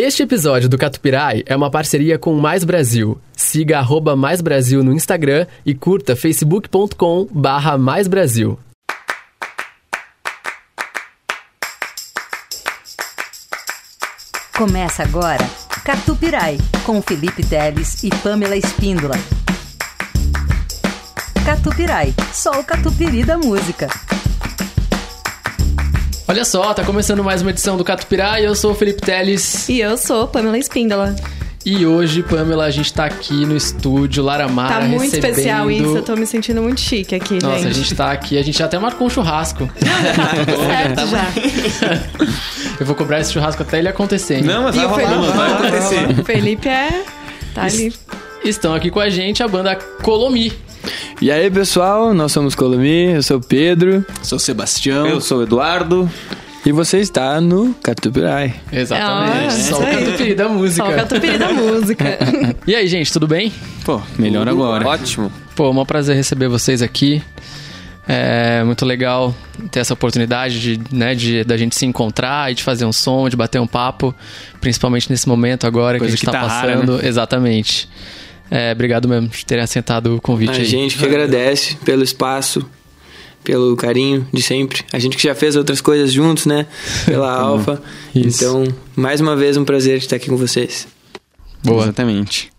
Este episódio do Catupirai é uma parceria com Mais Brasil. Siga arroba Mais Brasil no Instagram e curta facebook.com barra Mais Brasil. Começa agora Catupirai, com Felipe Teles e Pamela Espíndola. Catupirai, só o catupiry da música. Olha só, tá começando mais uma edição do Catupirai. Eu sou o Felipe Teles. E eu sou Pamela Espíndola. E hoje, Pamela, a gente tá aqui no estúdio Laramar. Tá muito recebendo... especial isso, eu tô me sentindo muito chique aqui, Nossa, gente. a gente tá aqui, a gente até marcou um churrasco. certo já. Eu vou cobrar esse churrasco até ele acontecer. hein? Não, mas E vai rolar, Felipe, vai acontecer. o Felipe é... tá ali. Estão aqui com a gente a banda Colomi. E aí, pessoal, nós somos Colomi, eu sou o Pedro Sou o Sebastião. Eu sou o Eduardo. e você está no Catupirai. Exatamente. Ah, Só o catupiry da música. Só o catupiry da música. E aí, gente, tudo bem? Pô, Melhor agora. Ótimo. Pô, é um prazer receber vocês aqui. É muito legal ter essa oportunidade de, né, de da gente se encontrar e de fazer um som, de bater um papo, principalmente nesse momento agora Coisa que a gente que tá, tá rara, passando. Exatamente. É, obrigado mesmo por terem aceitado o convite A aí. gente que agradece pelo espaço, pelo carinho de sempre. A gente que já fez outras coisas juntos, né? Pela Alfa. Isso. Então, mais uma vez, um prazer estar aqui com vocês. Boa. Exatamente.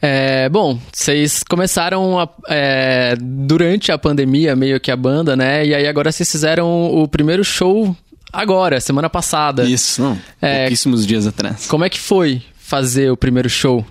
É, bom, vocês começaram a- é, durante a pandemia, meio que a banda, né? E aí agora vocês fizeram o primeiro show agora, semana passada. Isso, não. É. Pouquíssimos dias atrás. Como é que foi fazer o primeiro show?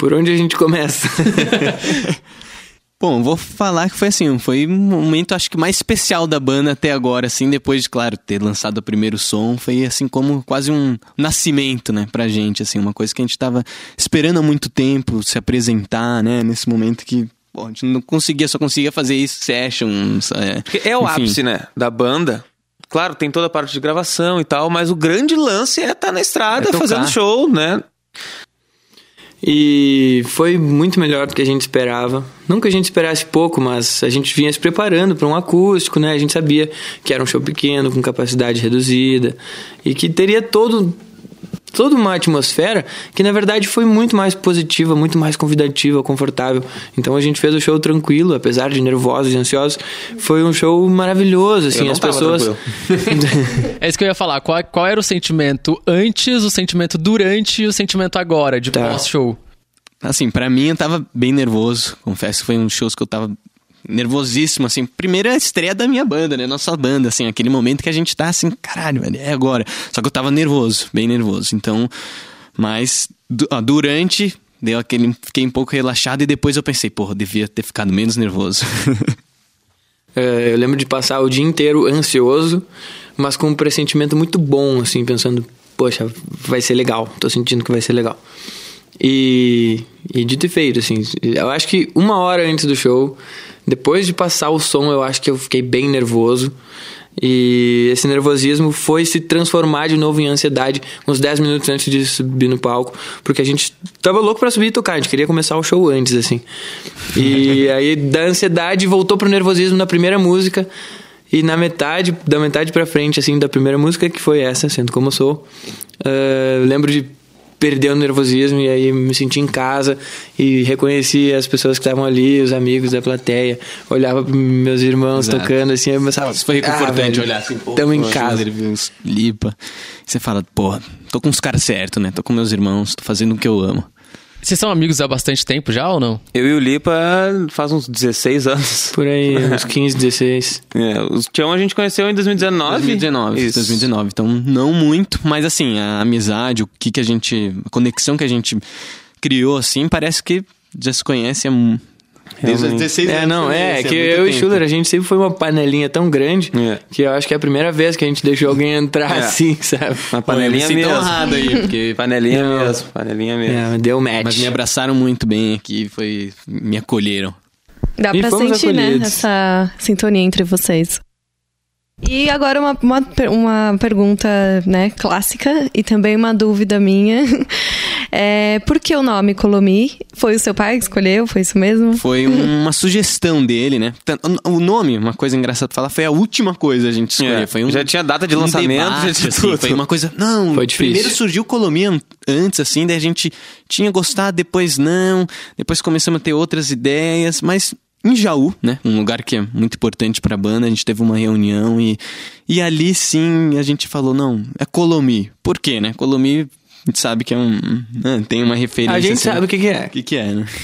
Por onde a gente começa? Bom, vou falar que foi assim, foi um momento acho que mais especial da banda até agora, assim, depois de, claro, ter lançado o primeiro som, foi assim como quase um nascimento, né, pra gente, assim, uma coisa que a gente tava esperando há muito tempo, se apresentar, né, nesse momento que, pô, a gente não conseguia, só conseguia fazer isso, sessions, é, Porque é o enfim. ápice, né? Da banda. Claro, tem toda a parte de gravação e tal, mas o grande lance é estar na estrada É fazendo show, né? E foi muito melhor do que a gente esperava. Não que a gente esperasse pouco, mas a gente vinha se preparando para um acústico, né? A gente sabia que era um show pequeno, com capacidade reduzida, e que teria todo toda uma atmosfera que na verdade foi muito mais positiva, muito mais convidativa, confortável. Então a gente fez o show tranquilo, apesar de nervosos e ansiosos, foi um show maravilhoso, assim, não as tava pessoas É isso que eu ia falar. Qual, qual era o sentimento antes, o sentimento durante e o sentimento agora, de Tá. pós-show? Assim, pra mim eu tava bem nervoso. Confesso que foi um shows que eu tava nervosíssimo, assim. Primeira estreia da minha banda, né? Nossa banda, assim. Aquele momento que a gente tá assim, caralho, velho, é agora. Só que eu tava nervoso, bem nervoso. Então, mas durante, deu aquele... Fiquei um pouco relaxado e depois eu pensei, porra, devia ter ficado menos nervoso. É, eu lembro de passar o dia inteiro ansioso, mas com um pressentimento muito bom, assim, pensando, poxa, vai ser legal, tô sentindo que vai ser legal. E, e dito e feito, assim, eu acho que uma hora antes do show, depois de passar o som, eu acho que eu fiquei bem nervoso. E esse nervosismo foi se transformar de novo em ansiedade uns 10 minutos antes de subir no palco, porque a gente tava louco pra subir e tocar, a gente queria começar o show antes, assim. E aí da ansiedade voltou pro nervosismo na primeira música. E na metade, da metade pra frente, assim, da primeira música, que foi essa, Sendo Como Eu Sou, eu lembro de perder o nervosismo e aí me senti em casa e reconheci as pessoas que estavam ali, os amigos da plateia, olhava pros meus irmãos Exato. tocando assim, eu pensava, Isso foi reconfortante ah, olhar assim, pô, tamo em casa. Lipa. Você fala, porra, tô com os caras certos, né? Tô com meus irmãos, tô fazendo o que eu amo. Vocês são amigos há bastante tempo já ou não? Eu e o Lipa faz uns 16 anos. Por aí, uns 15, 16. É, o Tião a gente conheceu em 2019. 2019, Isso. 2019. Então, não muito, mas assim, a amizade, o que que a gente. A conexão que a gente criou, assim, parece que já se conhece há. Desde os 16 É, anos. não, né? é, Assim, que eu e tempo. Schuller, a gente sempre foi uma panelinha tão grande É. que eu acho que é a primeira vez que a gente deixou alguém entrar É. assim, sabe? Uma Pô, eu me panelinha mesmo. honrado aí, porque. Panelinha Não. mesmo, panelinha mesmo. É, deu match. Mas me abraçaram muito bem aqui, foi. Me acolheram. Dá E pra sentir, né, acolhidos. essa sintonia entre vocês. E agora uma, uma, uma pergunta, né, clássica e também uma dúvida minha. É, por que o nome Colomi? Foi o seu pai que escolheu? Foi isso mesmo? Foi uma sugestão dele, né? O nome, uma coisa engraçada de falar, foi a última coisa a gente escolheu. É, Foi um, já tinha data de um lançamento, debate, já tinha assim, tudo. Foi uma coisa. Não, Foi difícil. primeiro surgiu Colomia antes, assim, daí a gente tinha gostado, depois não. Depois começamos a ter outras ideias, mas. Em Jaú, né? Um lugar que é muito importante pra banda, a gente teve uma reunião e, e ali sim a gente falou, não, é Colomi. Por quê, né? Colomi, a gente sabe que é um. né, tem uma referência. A gente assim, sabe o que, que é. o que, que é, né?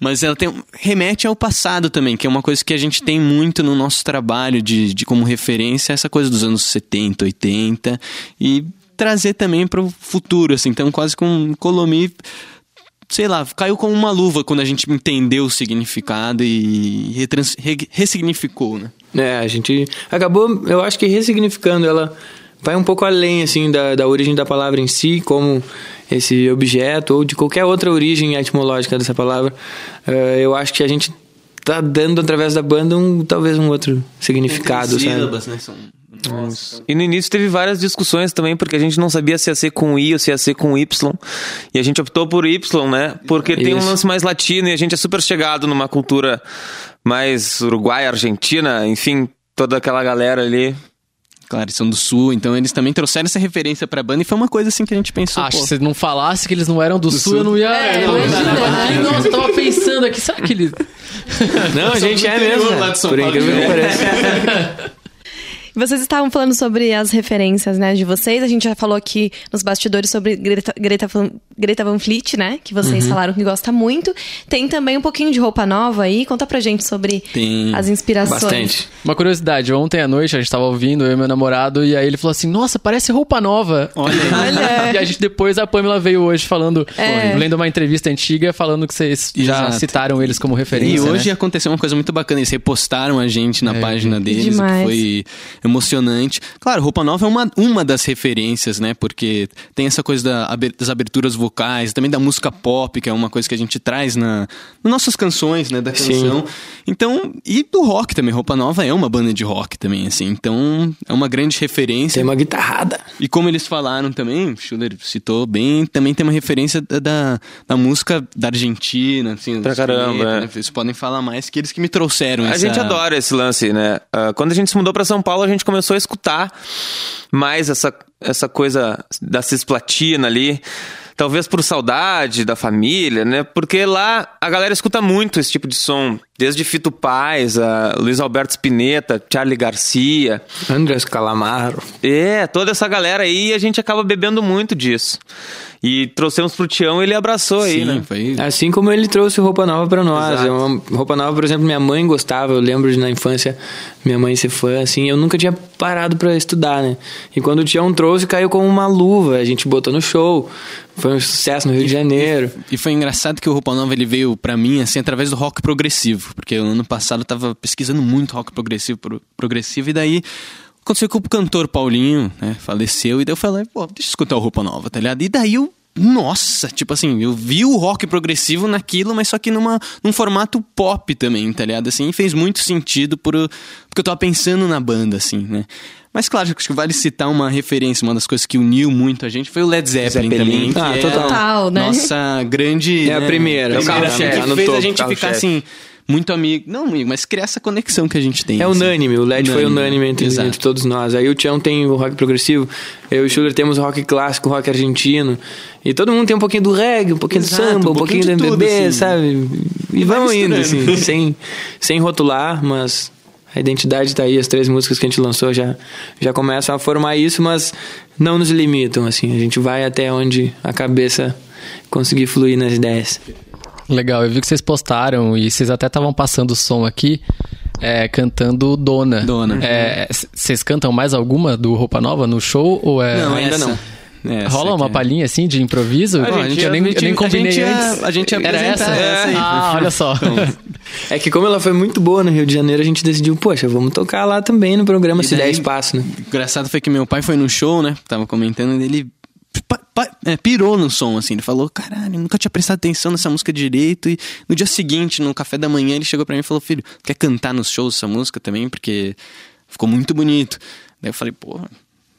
Mas ela tem, remete ao passado também, que é uma coisa que a gente tem muito no nosso trabalho de, de como referência, essa coisa dos anos 70, 80, e trazer também para o futuro, assim. Então, quase com Colomi, sei lá, caiu como uma luva quando a gente entendeu o significado e retrans, re, ressignificou, né? É, a gente acabou, eu acho que ressignificando ela vai um pouco além assim da, da origem da palavra em si, como esse objeto ou de qualquer outra origem etimológica dessa palavra. Eh, eu acho que a gente tá dando através da banda um talvez um outro significado, sabe? Sílabas, né? São... E no início teve várias discussões também, porque a gente não sabia se ia ser com I ou se ia ser com Y. E a gente optou por Y, né? Porque tem um Isso. lance mais latino e a gente é super chegado numa cultura mais uruguaia, argentina, enfim, toda aquela galera ali. Claro, eles são do sul, então eles também trouxeram essa referência pra banda e foi uma coisa assim que a gente pensou. Acho pô, que se não falasse que eles não eram do, sul, sul. eu não ia. É, eu não ia imagina, tava né? aqui, Nossa, eu tava pensando aqui, será que ele. Não, a gente é mesmo. lá né? de São Por Paulo. incrível que pareça. Vocês estavam falando sobre as referências, né, de vocês. A gente já falou aqui nos bastidores sobre Greta, Greta, Greta Van Fleet, né? Que vocês falaram que gosta muito. Tem também um pouquinho de roupa nova aí. Conta pra gente sobre Tem as inspirações. Bastante. Uma curiosidade, ontem à noite a gente tava ouvindo, eu e meu namorado, e aí ele falou assim: Nossa, parece roupa nova. Olha aí. Olha. E a gente depois a Pamela veio hoje falando, É. lendo uma entrevista antiga, falando que vocês já Exato. citaram eles como referência. E hoje né? aconteceu uma coisa muito bacana. Eles repostaram a gente na página deles, Demais. que foi emocionante. Claro, Roupa Nova é uma, uma das referências, né? Porque tem essa coisa da das aberturas vocais, também da música pop, que é uma coisa que a gente traz na, nas nossas canções, né? Da Sim. canção. Então, e do rock também. Roupa Nova é uma banda de rock também, assim. Então, é uma grande referência. Tem uma guitarrada. E como eles falaram também, o Schuller citou bem, também tem uma referência da, da, da música da Argentina, assim. Pra caramba, é. né? Eles podem falar mais que eles que me trouxeram A essa... gente adora esse lance, né? Ah, quando a gente se mudou pra São Paulo, a gente começou a escutar mais essa, essa coisa da cisplatina ali. Talvez por saudade da família, né? Porque lá a galera escuta muito esse tipo de som. Desde Fito Paz, a Luiz Alberto Spinetta, Charlie Garcia. Andrés Calamaro. É, toda essa galera aí, a gente acaba bebendo muito disso. E trouxemos pro Tião e ele abraçou aí, Sim, né? foi... Assim como ele trouxe roupa nova pra nós. Exato. É uma roupa nova, por exemplo, minha mãe gostava. Eu lembro de na infância minha mãe ser fã, assim. Eu nunca tinha parado pra estudar, né? E quando o Tião trouxe, caiu como uma luva. A gente botou no show. Foi um sucesso no Rio de Janeiro. E foi engraçado que o Roupa Nova ele veio pra mim assim através do rock progressivo, porque o ano passado eu tava pesquisando muito rock progressivo, pro- progressivo e daí aconteceu que o cantor Paulinho, né, faleceu e daí eu falei, pô, deixa eu escutar o Roupa Nova, tá ligado? E daí eu nossa, tipo assim, eu vi o rock progressivo naquilo, mas só que numa, num formato pop também, tá ligado? Assim, e fez muito sentido por, porque eu tava pensando na banda, assim, né? Mas claro, acho que vale citar uma referência, uma das coisas que uniu muito a gente foi o Led Zeppelin, Zeppelin. também. que Ah, é total. Total, né? Nossa grande. É a né, primeira, É o carro-chefe. tá que no fez topo, a gente ficar carro-chefe. assim, muito amigo. Não amigo, mas criar essa conexão que a gente tem. É assim. unânime, o LED foi Unânime, unânime entre, entre todos nós. Aí o Tião tem o rock progressivo, eu e o Schuller temos o rock clássico, o rock argentino. E todo mundo tem um pouquinho do reggae, um pouquinho Exato, do samba, um pouquinho, pouquinho do MPB, assim. sabe? E, vamos indo, assim, sem, sem rotular, mas a identidade tá aí, as três músicas que a gente lançou já, já começam a formar isso, mas não nos limitam, assim. A gente vai até onde a cabeça conseguir fluir nas ideias. Legal, eu vi que vocês postaram e vocês até estavam passando o som aqui, é, cantando Dona. Dona. É, Vocês cantam mais alguma do Roupa Nova no show? Ou é... Não, ainda essa- não. essa Rola uma é. palhinha assim de improviso? A gente eu, nem, a eu nem combinei a gente ia- antes. a gente ia Era essa? essa aí. Ah, olha só. É que como ela foi muito boa no Rio de Janeiro, a gente decidiu, poxa, vamos tocar lá também no programa, E se der daí- espaço, né? Engraçado foi que meu pai foi no show, né? Tava comentando e ele é, pirou no som, assim. Ele falou, caralho, nunca tinha prestado atenção nessa música direito. E no dia seguinte, no café da manhã, ele chegou pra mim e falou, filho, quer cantar nos shows essa música também? Porque ficou muito bonito. Daí eu falei, porra,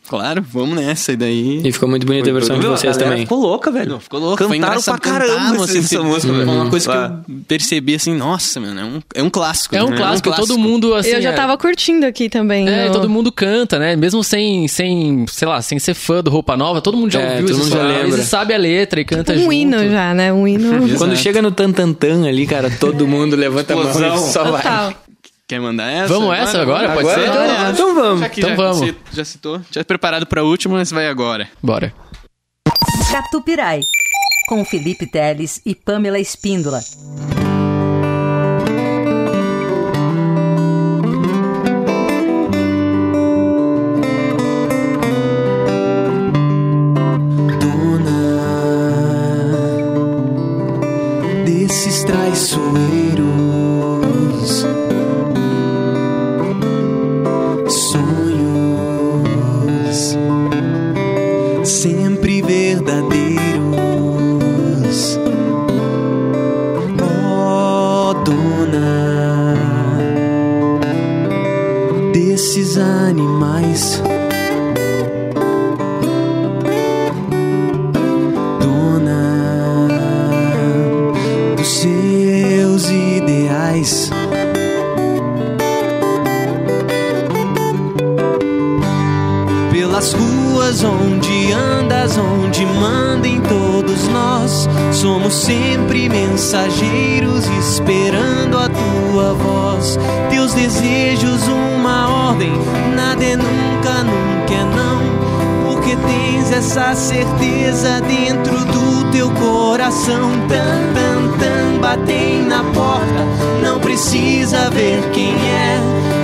Claro, vamos nessa. E daí. E ficou muito bonita a versão de vocês também. Ficou louca, velho. Ficou louco, foi Cantaram pra caramba cantaram, essa, essa assim, música, Foi velho. uma coisa que Ah. eu percebi assim, nossa, mano, é um, é um clássico. É um né? clássico, todo mundo assim. eu já é- tava curtindo aqui também. É, no- todo mundo canta, né? Mesmo sem, sem, sei lá, sem ser fã do Roupa Nova, todo mundo já É, ouviu todo mundo já lembra. e sabe a letra e canta um junto. hino já, né? Um hino Quando chega no tan tan tan ali, cara, todo mundo levanta a mão e só vai. Quer mandar essa? Vamos essa agora? Pode Agora? ser? Então, então vamos. Já Então já, vamos. já citou, já preparado pra última, mas vai agora. Bora. Catupirai, com Felipe Teles e Pamela Espíndola. Não precisa ver quem é,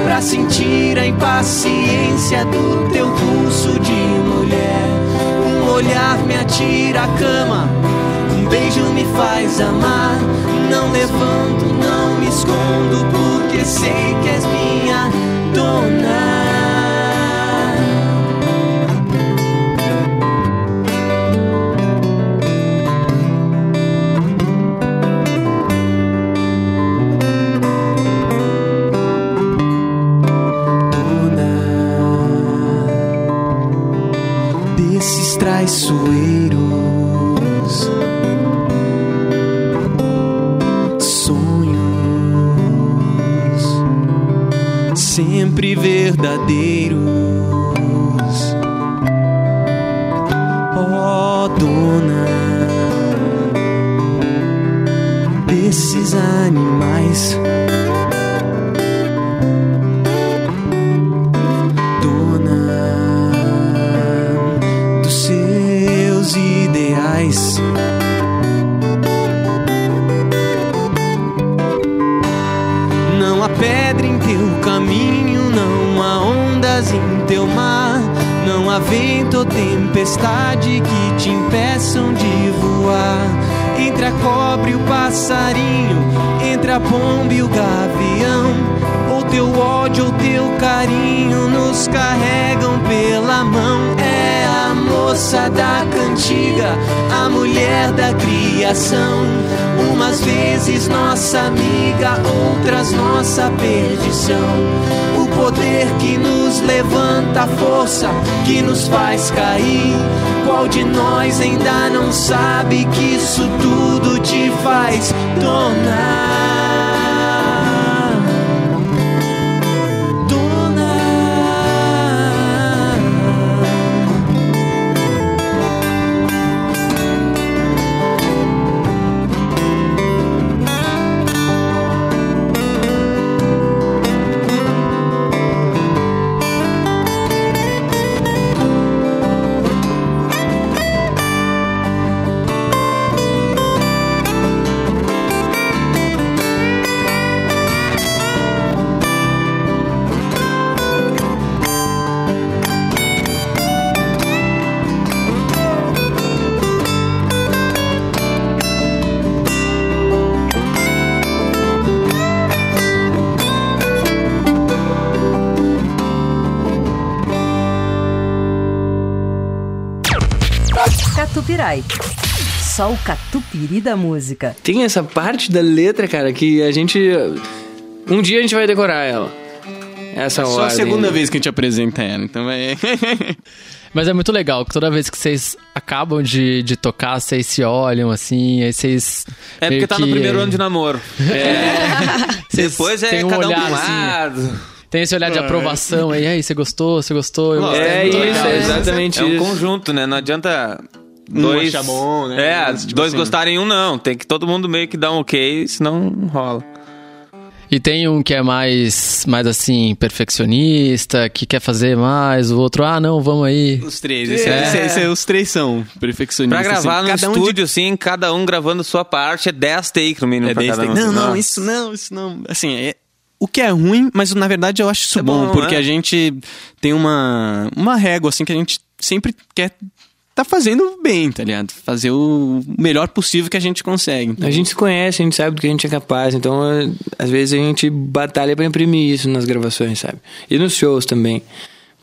pra sentir a impaciência do teu pulso de mulher. Um olhar me atira a cama, um beijo me faz amar. Não levanto, não me escondo, porque sei que és minha dona sempre verdadeiros. Cantiga, a mulher da criação. Umas vezes nossa amiga, outras nossa perdição. O poder que nos levanta, a força que nos faz cair. Qual de nós ainda não sabe que isso tudo te faz tornar? Só o catupiry da música. Tem essa parte da letra, cara, que a gente. Um dia a gente vai decorar ela. Essa Só a segunda vez que a gente apresenta ela, então vai. Mas é muito legal que toda vez que vocês acabam de, de tocar, vocês se olham assim, aí vocês. É porque tá no que- primeiro ano de namoro. vocês Depois é um cada um olhar, um assim, lado. Tem esse olhar de aprovação aí, aí, você gostou, você gostou, eu gostei. É isso, legal. é exatamente É um isso. conjunto, né? Não adianta dois. achar bom, né? É, Tipo dois assim. gostarem um não. Tem que todo mundo meio que dar um ok, senão não rola. E tem um que é mais, mais assim, perfeccionista, que quer fazer mais, o outro, ah, não, vamos aí. Os três. Esse, esse- esse- os três são perfeccionistas. Pra gravar assim, no cada um de- estúdio, assim, cada um gravando sua parte, é 10 takes no mínimo É pra desse cada um. take. Não, não, Nossa. isso não, isso não. Assim, é, o que é ruim, mas na verdade eu acho isso É bom, bom, porque é. a gente tem uma, uma régua, assim, que a gente sempre quer tá fazendo bem, tá ligado? Fazer o melhor possível que a gente consegue. Então, A gente se conhece, a gente sabe do que a gente é capaz, então é, às vezes a gente batalha pra imprimir isso nas gravações, sabe? E nos shows também.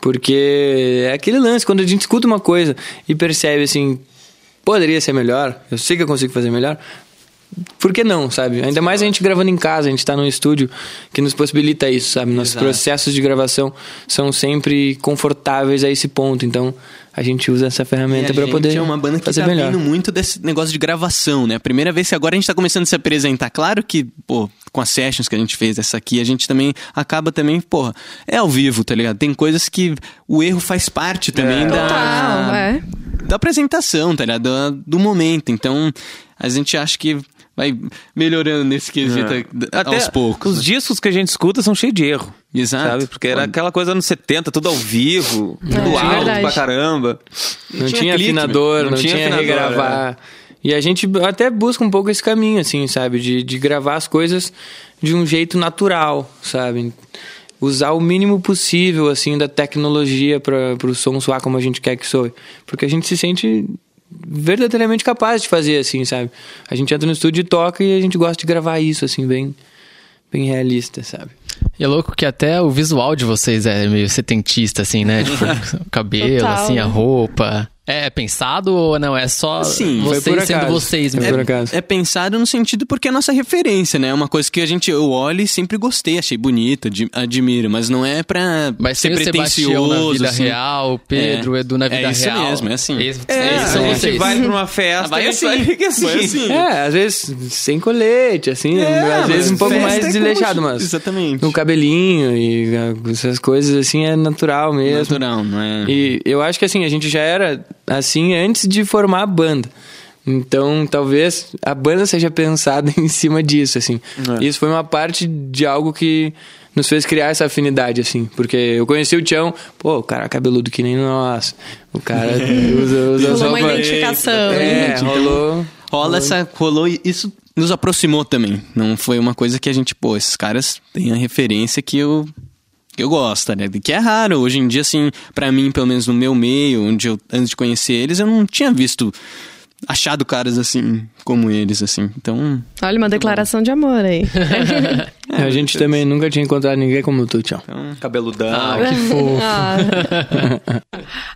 Porque é aquele lance, quando a gente escuta uma coisa e percebe assim, poderia ser melhor, eu sei que eu consigo fazer melhor, por que não, sabe? Ainda mais a gente gravando em casa, a gente tá num estúdio que nos possibilita isso, sabe? Nossos Exato. processos de gravação são sempre confortáveis a esse ponto, então a gente usa essa ferramenta a pra gente poder é uma banda que fazer tá melhor. vindo muito desse negócio de gravação, né? A primeira vez que agora a gente tá começando a se apresentar. Claro que, pô, com as sessions que a gente fez, essa aqui, a gente também acaba também, porra, é ao vivo, tá ligado? Tem coisas que o erro faz parte também da, Total, é. da apresentação, tá ligado? Do, do momento. Então, a gente acha que vai melhorando nesse quesito Até aos poucos. Os né? discos que a gente escuta são cheios de erro. Exato. Sabe? Porque era aquela coisa anos 70, tudo ao vivo, tudo é alto verdade. pra caramba. Não, tinha tinha, clique, afinador, não não, tinha tinha, afinador, regravar. E a gente até busca um pouco esse caminho, assim, sabe? De, de gravar as coisas de um jeito natural, sabe? Usar o mínimo possível, assim, da tecnologia para o som soar como a gente quer que soe. Porque a gente se sente verdadeiramente capaz de fazer, assim, sabe? A gente entra no estúdio e toca e a gente gosta de gravar isso, assim, bem, bem realista, sabe? E é louco que até o visual de vocês é meio setentista, assim, né? Tipo, o cabelo, Total, assim, a né? roupa. É pensado ou não? É só Sim, foi vocês por sendo vocês mesmo? por acaso. É pensado no sentido porque é a nossa referência, né? É uma coisa que a gente, eu olho e sempre gostei, achei bonito, ad- admiro, mas não é pra Mas ser pretencioso. na vida assim. real, o Pedro, o É. Edu na vida É isso real. mesmo, é assim. É, esses são a gente vocês. vai pra uma festa, Vai a gente assim, vai assim. vai assim. É, às vezes sem colete, assim, às vezes um pouco mais é desleixado, mas Exatamente. no cabelinho e ah, essas coisas assim é natural mesmo. Natural, não é? E eu acho que assim, a gente já era assim antes de formar a banda. Então, talvez a banda seja pensada em cima disso, assim. Isso foi uma parte de algo que nos fez criar essa afinidade, assim. Porque eu conheci o Tião, pô, o cara é cabeludo que nem nós. O cara usa, usa as Rolou uma identificação. É, rolou. Rola essa. Rolou. e Isso nos aproximou também. Não foi uma coisa que a gente, pô, esses caras têm a referência que eu. Que eu gosto, né? Que é raro. Hoje em dia, assim, pra mim, pelo menos no meu meio, onde eu, antes de conhecer eles, eu não tinha visto. Achado caras assim, como eles, assim. Então. Olha, uma declaração de amor aí. A gente também nunca tinha encontrado ninguém como tu, Tião. Cabeludão. Ah, que fofo. Ah.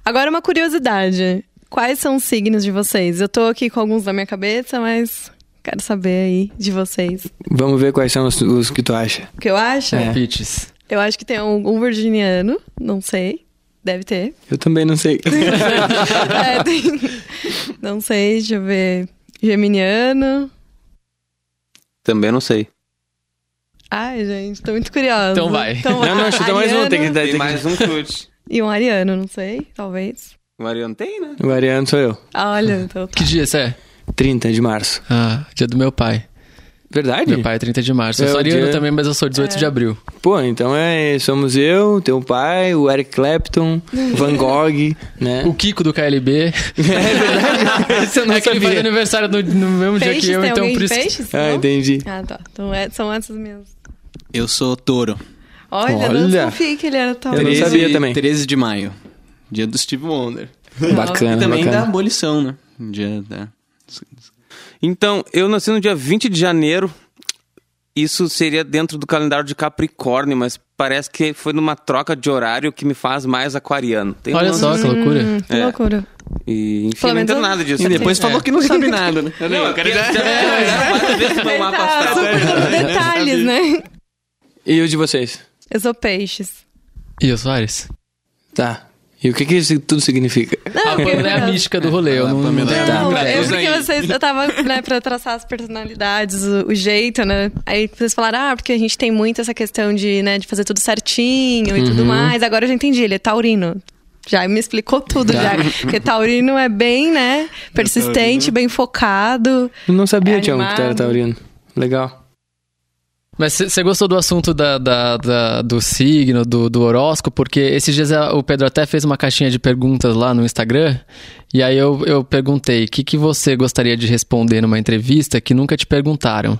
Agora uma curiosidade. Quais são os signos de vocês? Eu tô aqui com alguns na minha cabeça, mas quero saber aí de vocês. Vamos ver quais são os, os que tu acha. O que eu acho? É. Pitches. Eu acho que tem um, um virginiano, não sei. Deve ter. Eu também não sei. É, tem- Não sei, deixa eu ver. Geminiano. Também não sei. Ai, gente, tô muito curiosa. Então vai. não, não, chuta mais um. Tem que, Ariano. tem que... mais um chute. E um ariano, não sei, talvez. O Mariano tem, né? O Ariano sou eu. Ah, olha, então tá. Que dia você é? 30 de março. Ah, dia do meu pai. Verdade? Meu pai é 30 de março. Eu É sou ariano dia- também, mas eu sou 18 de abril. Pô, então é, somos eu, teu pai, o Eric Clapton, o Van Gogh, né? O Kiko do KLB. É verdade? Esse eu não é que ele faz sabia. aniversário no, no mesmo dia Peixes, que eu, tem então por isso. peixes? Ah, Não? entendi. Ah, tá. Então é- são essas mesmas. Eu sou touro. Olha, Olha. não desconfiei que ele era tão... Eu não sabia também. 13 de maio. Dia do Steve Wonder. Bacana, e também da bacana. abolição, né? Dia da. Então, eu nasci no dia 20 de janeiro. Isso seria dentro do calendário de Capricórnio, mas parece que foi numa troca de horário que me faz mais aquariano. Tem Olha só que loucura. Hum, que É. loucura. E, enfim, não entendo eu- nada disso. E depois É. falou que não sabe nada, né? Não, eu quero já, já mapa Tá astral. detalhes, né? E os de vocês? Eu sou peixes. E os Soares? Tá. E o que, que isso tudo significa? A Pamela é a mística do rolê, eu não, não é Não, ideia. eu Usa porque vocês, eu tava, né, pra traçar as personalidades, o, o jeito, né? Aí vocês falaram, ah, porque a gente tem muito essa questão de, né, de fazer tudo certinho e Uhum. tudo mais. Agora eu já entendi, ele é taurino. Já me explicou tudo, já. Porque taurino é bem, né, persistente, bem focado. Eu não sabia, É Tião, que tu era taurino. Legal. Mas você gostou do assunto da, da- da- do signo, do, do horóscopo? Porque esses dias o Pedro até fez uma caixinha de perguntas lá no Instagram. E aí eu, eu perguntei, o que, que você gostaria de responder numa entrevista que nunca te perguntaram?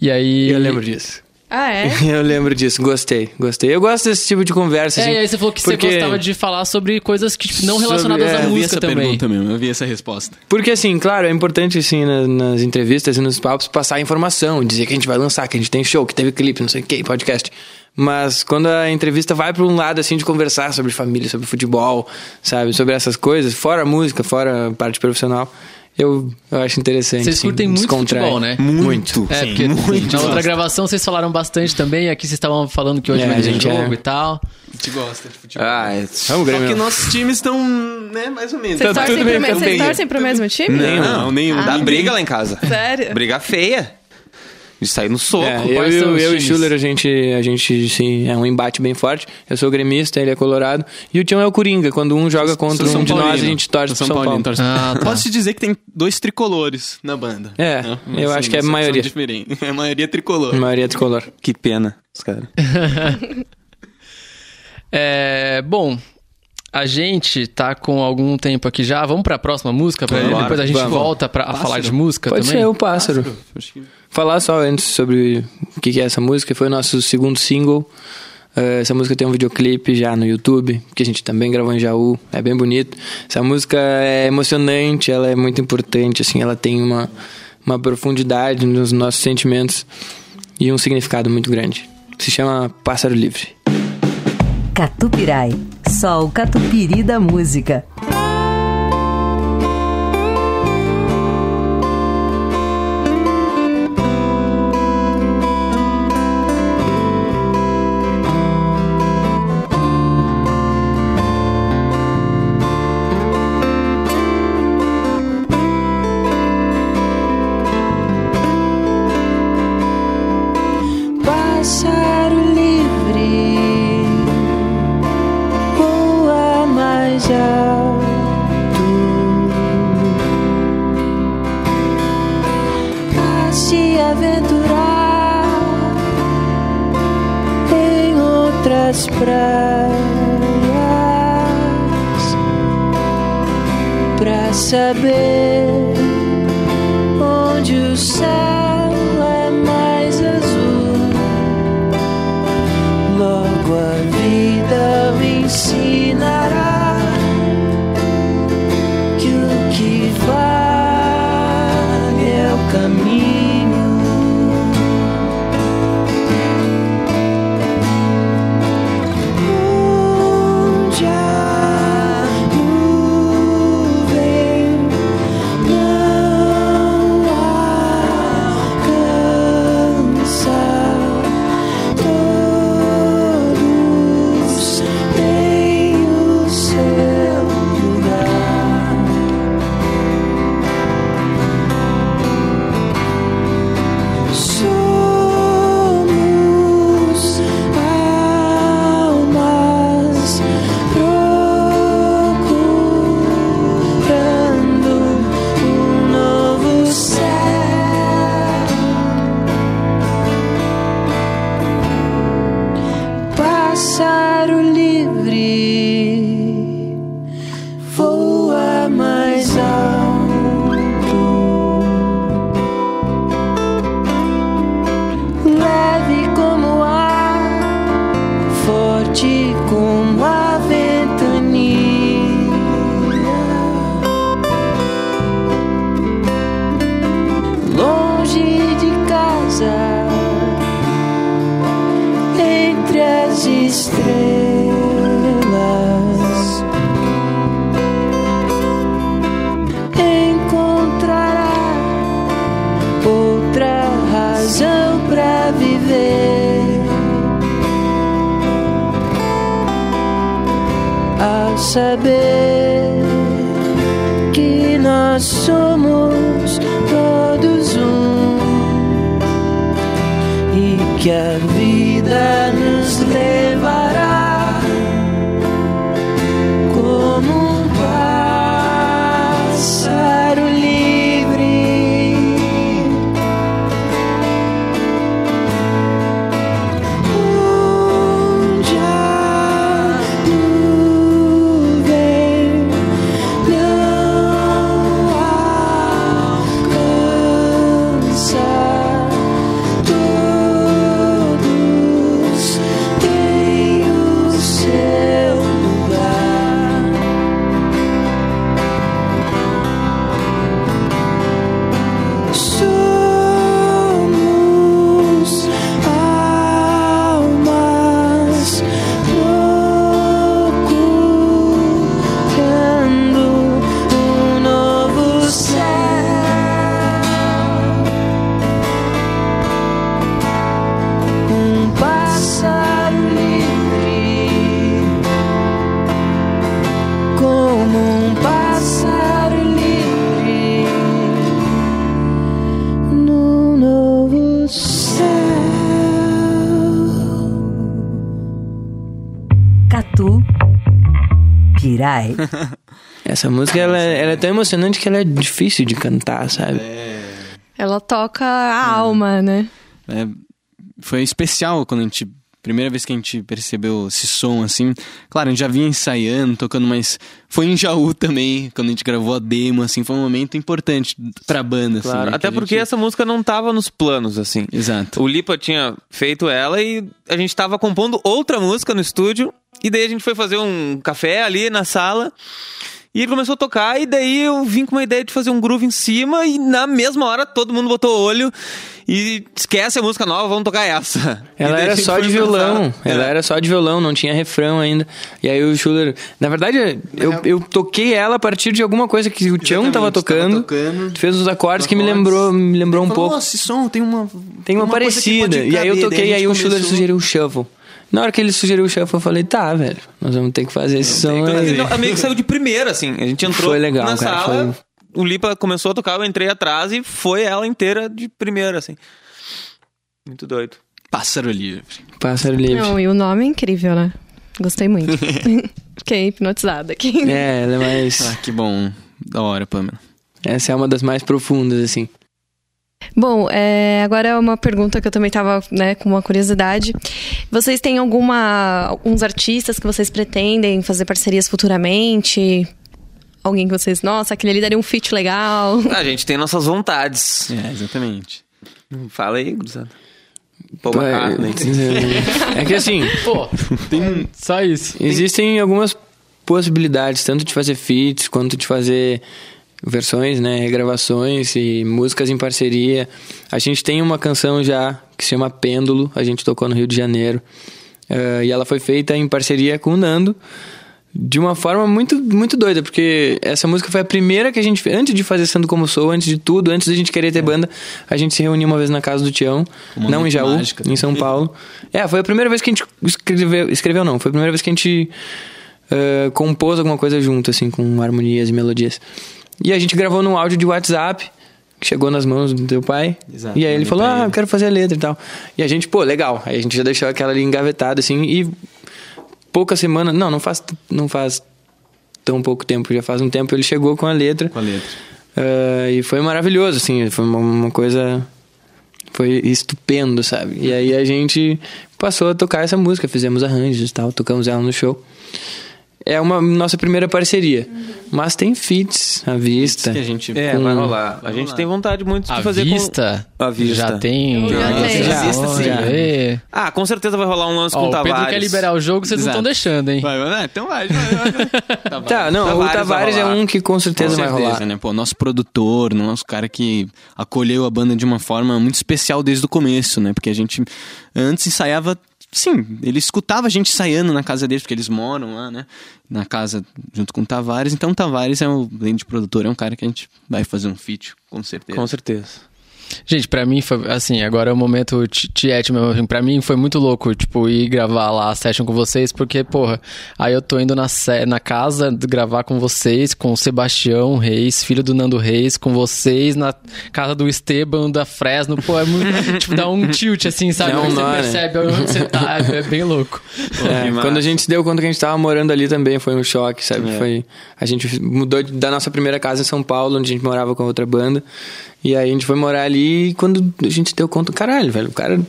E aí... Eu lembro disso. Ah, é? Eu lembro disso, gostei, gostei. Eu gosto desse tipo de conversa, É, assim. aí você falou que porque- você gostava de falar sobre coisas que tipo, não Sobre- relacionadas é, à eu Eu vi música essa também. pergunta mesmo, eu vi essa resposta. Porque, assim, claro, é importante, assim, na- nas, entrevistas e nos papos, passar informação, dizer que a gente vai lançar, que a gente tem show, que teve clipe, não sei o que, podcast. Mas quando a entrevista vai para um lado, assim, de conversar sobre família, sobre futebol, sabe, sobre essas coisas, fora a música, fora a parte profissional, eu, eu acho interessante. Vocês curtem muito descontrai. futebol, né? Muito. É, Sim, porque muito na outra gravação vocês falaram bastante também, aqui vocês estavam falando que hoje É, vai a ter gente jogo é- e tal. A gente gosta de futebol. Ah, é... Só que nossos times estão, né, mais ou menos. Vocês Tá torcem, tudo bem, pro, me- vocês campeão. torcem pro mesmo time? Não, nenhum. Dá briga lá em casa. Sério? Briga feia. De sair no soco. É, eu, e são os eu e o? Schuller, a gente, a gente sim, é um embate bem forte. Eu sou gremista, ele é colorado. E o Tião é o Coringa. Quando um joga contra Sou um de nós, a Paulino. gente torce pro São Paulo. Paulino, torce- Ah, tá. Posso te dizer que tem dois tricolores na banda. É, Né? eu Assim, acho que é a são- maioria. São. É a maioria tricolor. A maioria é tricolor. Que pena, os caras. É, bom, a gente tá com algum tempo aqui já. Vamos pra próxima música? Pra Vamos. depois a gente Vamos. volta pra, a falar de música Pode também? ser o pássaro. Acho que- Falar só antes sobre o que que é essa música. Foi o nosso segundo single. Eh, Essa música tem um videoclipe já no YouTube, que a gente também gravou em Jaú. É bem bonito. Essa música é emocionante, ela é muito importante, assim, ela tem uma, uma profundidade nos nossos sentimentos e um significado muito grande. Se chama Pássaro Livre. Catupirai, só o catupiry da música. A vida nos levará música ela, é- ela é tão emocionante que ela é difícil de cantar, sabe? Ela toca a alma, né? É, foi especial quando a gente. Primeira vez que a gente percebeu esse som assim. Claro, a gente já vinha ensaiando, tocando, mas foi em Jaú também, quando a gente gravou a demo, assim, foi um momento importante pra banda. assim, Claro, né, que até porque gente- essa música não tava nos planos, assim. Exato. O Lipa tinha feito ela e a gente tava compondo outra música no estúdio. E daí a gente foi fazer um café ali na sala. E ele começou a tocar, e daí eu vim com uma ideia de fazer um groove em cima, e na mesma hora todo mundo botou o olho e esquece a música nova, vamos tocar essa. Ela era só de violão. pensar. Ela É. era só de violão, não tinha refrão ainda. E aí o Schuller. Na verdade, eu, eu toquei ela a partir de alguma coisa que o Tião tava tocando. tava tocando. Fez os acordes que me lembrou, me lembrou um Falou, pouco. Nossa, esse som tem uma. Tem uma, que parecida. E aí eu toquei, e aí o Schuller sugeriu o shuffle. Na hora que ele sugeriu o shuffle, eu falei, tá, velho, nós vamos ter que fazer esse som Então, aí. então, meio que saiu de primeira, assim. A gente entrou Foi legal, na cara, sala, o Lipa começou a tocar, eu entrei atrás e foi ela inteira de primeira, assim. Muito doido. Pássaro livre. Pássaro livre. Não, e o nome é incrível, né? Gostei muito. Fiquei hipnotizada aqui. É, ela é mais. Ah, que bom. Da hora, Pamela. Essa é uma das mais profundas, assim. Bom, é, agora é uma pergunta que eu também tava né, com uma curiosidade. Vocês têm alguma alguns artistas que vocês pretendem fazer parcerias futuramente? Alguém que vocês, nossa, aquele ali daria um feat legal. A gente tem nossas vontades. É, exatamente. Fala aí, Cruzado. Paul Pô, McCartney. É que assim, Pô, tem só isso. existem algumas possibilidades, tanto de fazer feats quanto de fazer versões, né, regravações e músicas em parceria. A gente tem uma canção já que se chama Pêndulo, a gente tocou no Rio de Janeiro. Eh, e ela foi feita em parceria com o Nando de uma forma muito, muito doida, porque essa música foi a primeira que a gente fez. Antes de fazer Sendo Como Sou, antes de tudo, antes da gente querer ter banda, a gente se reuniu uma vez na casa do Tião, Uma não em Jaú, mágica. em São Paulo. É, foi a primeira vez que a gente escreveu, escreveu não, foi a primeira vez que a gente eh, compôs alguma coisa junto, assim, com harmonias e melodias. E a gente gravou num áudio de WhatsApp, que chegou nas mãos do teu pai. Exato, e aí ele mandei falou, ah, eu quero fazer a letra e tal. E a gente, pô, legal. Aí a gente já deixou aquela ali engavetada, assim, e pouca semana, não, não faz, não faz tão pouco tempo, já faz um tempo ele chegou com a letra. Com a letra. Ah, e foi maravilhoso, assim, foi uma, uma coisa. Foi estupendo, sabe? E aí a gente passou a tocar essa música, fizemos arranjos e tal, tocamos ela no show. É uma nossa primeira parceria. Mas tem feats à vista. Que a gente. É, vai rolar. A gente tem vontade muito de A fazer vista, com... A vista. já tem. Já Ah, tem. já Vista, sim. Ê. Ah, com certeza vai rolar um lance Ó, com o o Pedro Tavares. quer liberar o jogo, vocês não Exato. estão deixando, hein? Vai, vai, então vai. vai, vai. Tá, não, Tavares o Tavares vai é um que com certeza, Com vai certeza, rolar. né? Pô, nosso produtor, nosso cara que acolheu a banda de uma forma muito especial desde o começo, né? Porque a gente antes ensaiava. Sim, ele escutava a gente ensaiando na casa deles, porque eles moram lá, né? Na casa junto com o Tavares. Então o Tavares, é um, além de produtor, é um cara que a gente vai fazer um feat, com certeza. Com certeza. Gente, pra mim foi assim, agora é o momento ti- tiete mesmo. assim, Pra mim foi muito louco, tipo, ir gravar lá a session com vocês, porque, porra, aí eu tô indo na, na casa gravar com vocês, com o Sebastião Reis, filho do Nando Reis, com vocês, na casa do Esteban da Fresno. Pô, é muito. tipo, dá um tilt, assim, sabe? Aí você né? percebe onde você tá, é bem louco. É, quando a gente deu conta que a gente tava morando ali também, foi um choque, sabe? É. Foi, a gente mudou da nossa primeira casa em São Paulo, onde a gente morava com a outra banda. E aí a gente foi morar ali e quando a gente deu conta, caralho, velho, o cara.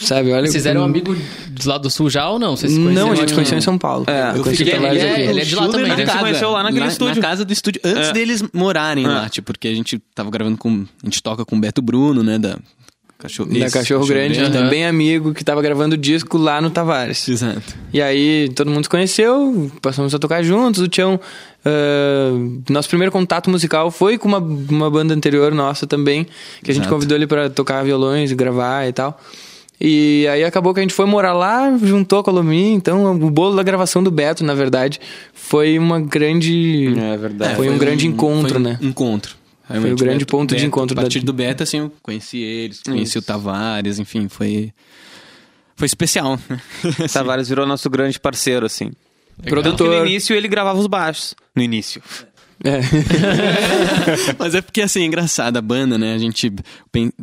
Sabe, olha. Vocês eram como- amigos do lado do sul já ou não? Vocês Não, a gente conheceu em São Paulo. É, eu conheci Tavares ele é- aqui. ele é de lá também, na né? A gente conheceu lá naquele na, estúdio. Na casa do estúdio, antes É. deles morarem É. lá, tipo, porque a gente tava gravando com. A gente toca com o Beto Bruno, né? Da Cachorro, Da esse, Cachorro Grande, Grande, né? bem amigo, que tava gravando disco lá no Tavares. Exato. E aí todo mundo se conheceu, passamos a tocar juntos. O Tião, ah, nosso primeiro contato musical foi com uma, uma banda anterior nossa também, que a gente convidou ele pra tocar violões, gravar e tal. E aí acabou que a gente foi morar lá, juntou com a Lumi, então o bolo da gravação do Beto, na verdade, foi uma grande. É verdade. Foi, um grande encontro, foi um né? Encontro. Foi o grande Beto- ponto de Beto, encontro A da- partir do Beta, assim, eu conheci eles, conheci o Tavares, enfim, foi. Foi especial. né? Tavares virou nosso grande parceiro, assim. Produtor. No início ele gravava os baixos. No início. É. Mas é porque, assim, é engraçado, a banda, né? A gente.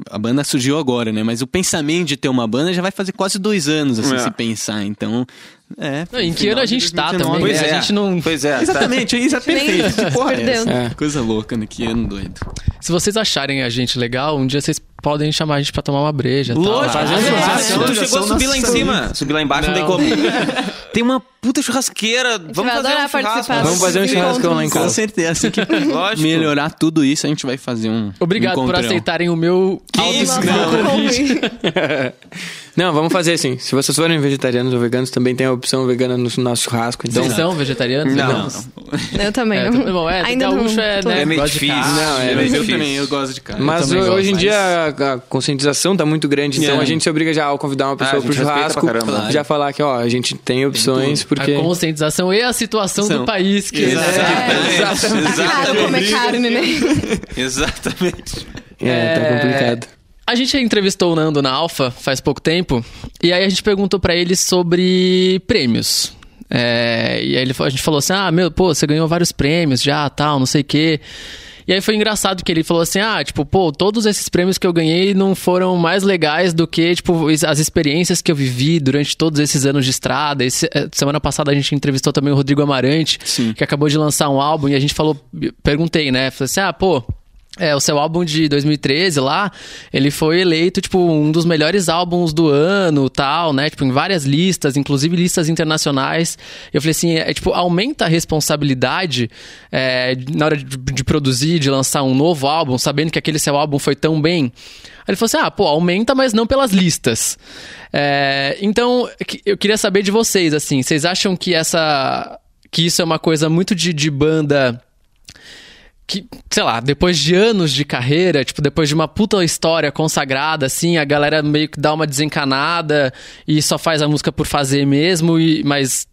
A banda surgiu agora, né? Mas o pensamento de ter uma banda já vai fazer quase dois anos, assim, É. se pensar. Então. É. Não, em que ano a gente tá 2019. também, Pois né? é. A gente não... Pois é. tá. Exatamente, isso é perfeito. Que porra é Por? É. Coisa louca, né? Que ano doido. Se vocês acharem a gente legal, um dia vocês podem chamar a gente pra tomar uma breja. tal. Lógico, Fazer ah, um é, churrasco. tu chegou a subir lá em cima. Subir lá embaixo não, tem como. Tem uma puta churrasqueira. Vamos fazer adorar um churrasco. Vamos fazer um churrascão lá em encontros. Com casa. certeza. Assim que Lógico. melhorar tudo isso, a gente vai fazer um. Obrigado por encontrão. aceitarem o meu isso, alto não. Não, vamos fazer assim. Se vocês forem vegetarianos ou veganos, também tem a opção vegana no nosso churrasco. Então, Vocês são vegetarianos? Não. Veganos? Eu também É, não. bom, é, Ainda gaúcho não. é, né, É meio difícil. Não, é Eu, meio eu difícil. também, eu gosto de carne. Mas hoje em gosto, dia a, a conscientização tá muito grande, então É. a gente se obriga já ao convidar uma pessoa a pro churrasco, caramba. já falar que ó, a gente tem opções porque A conscientização e a situação do São. país que Exato. né? Caro comer carne, né? Exatamente. é, tá É, complicado. A gente entrevistou o Nando na Alfa faz pouco tempo e aí a gente perguntou pra ele sobre prêmios. É, e aí ele, a gente falou assim: ah, meu, pô, você ganhou vários prêmios já, tal, não sei o quê. E aí foi engraçado que ele falou assim: ah, tipo, pô, todos esses prêmios que eu ganhei não foram mais legais do que, tipo, as experiências que eu vivi durante todos esses anos de estrada. Esse- eh, semana passada a gente entrevistou também o Rodrigo Amarante, Sim. que acabou de lançar um álbum, e a gente falou, perguntei, né? Falei assim: ah, pô. É, o seu álbum de 2013 lá, ele foi eleito, tipo, um dos melhores álbuns do ano, tal, né? Tipo, em várias listas, inclusive listas internacionais. Eu falei assim, é, tipo, aumenta a responsabilidade é, na hora de, de produzir, de lançar um novo álbum, sabendo que aquele seu álbum foi tão bem. Aí ele falou assim, ah, pô, aumenta, mas não pelas listas. É, então, eu queria saber de vocês, assim, vocês acham que essa... que isso é uma coisa muito de, de banda que, sei lá, depois de anos de carreira, tipo, depois de uma puta história consagrada, assim, a galera meio que dá uma desencanada e só faz a música por fazer mesmo, e, mas.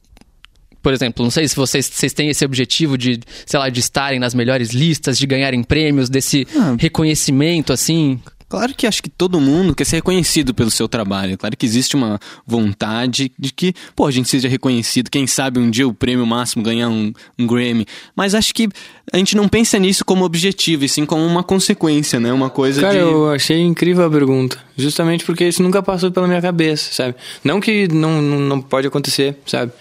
Por exemplo, não sei se vocês, vocês têm esse objetivo de, sei lá, de estarem nas melhores listas, de ganharem prêmios, desse Ah. reconhecimento, assim. Claro que acho que todo mundo quer ser reconhecido pelo seu trabalho. Claro que existe uma vontade de que, pô, a gente seja reconhecido. Quem sabe um dia o prêmio máximo ganhar um, um Grammy. Mas acho que a gente não pensa nisso como objetivo, e sim como uma consequência, né? Uma coisa Cara, de. eu achei incrível a pergunta. Justamente porque isso nunca passou pela minha cabeça, sabe? Não que não, não, não pode acontecer, sabe?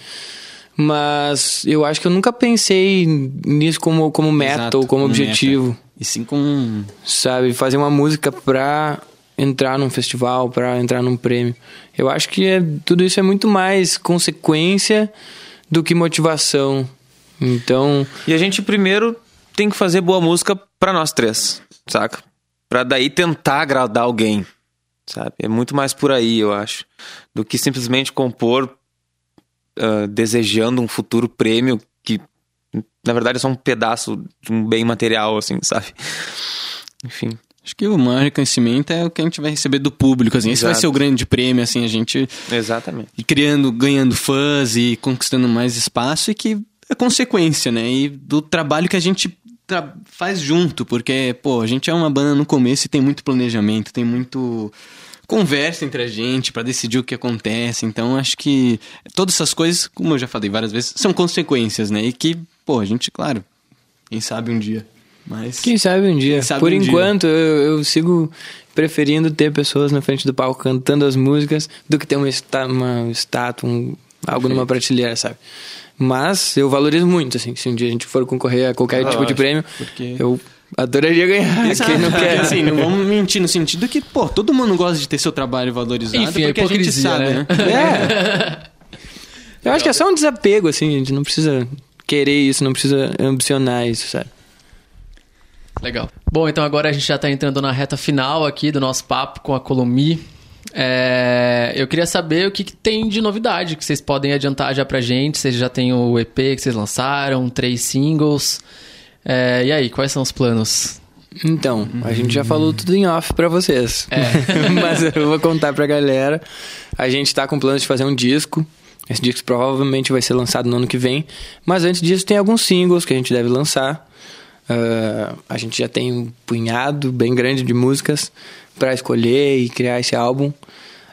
Mas eu acho que eu nunca pensei nisso como, como meta Exato, ou como objetivo, meta. E sim com. sabe? Fazer uma música pra entrar num festival, pra entrar num prêmio. Eu acho que é, tudo isso é muito mais consequência do que motivação. Então, E a gente primeiro tem que fazer boa música pra nós três, saca? Pra daí tentar agradar alguém, sabe? É muito mais por aí, eu acho, do que simplesmente compor ah, desejando um futuro prêmio na verdade, é só um pedaço de um bem material, assim, sabe? Enfim. Acho que o maior reconhecimento é o que a gente vai receber do público, assim. Esse vai Exato. ser o grande prêmio, assim, a gente Exatamente. ir criando, ganhando fãs e conquistando mais espaço e que é consequência, né? E do trabalho que a gente faz junto, porque, pô, a gente é uma banda no começo e tem muito planejamento, tem muito conversa entre a gente pra decidir o que acontece. Então, acho que todas essas coisas, como eu já falei várias vezes, são consequências, né? E que, pô, a gente, claro, quem sabe um dia. Mas Quem sabe um dia. Sabe Por um dia. enquanto, eu, eu sigo preferindo ter pessoas na frente do palco cantando as músicas do que ter uma, esta, uma estátua, um, algo numa prateleira, sabe? Mas eu valorizo muito, assim, se um dia a gente for concorrer a qualquer tipo de prêmio, porque- eu adoraria ganhar. Exato, Quem não quer? assim, não vamos mentir no sentido que, pô, todo mundo gosta de ter seu trabalho valorizado, Enfim, a porque a gente hipocrisia, sabe, né? né? É. Eu acho que é só um desapego, assim, a gente não precisa querer isso, não precisa ambicionar isso, sabe? Legal. Bom, então agora a gente já está entrando na reta final aqui do nosso papo com a Colomi. É, eu queria saber o que, que tem de novidade que vocês podem adiantar já pra gente. Vocês já têm o EP que vocês lançaram, três singles. É, e aí, quais são os planos? Então, a gente já falou tudo em off pra vocês. Mas eu vou contar pra galera. A gente tá com planos de fazer um disco. Esse disco provavelmente vai ser lançado no ano que vem. Mas antes disso, tem alguns singles que a gente deve lançar. Ah, a gente já tem um punhado bem grande de músicas pra escolher e criar esse álbum.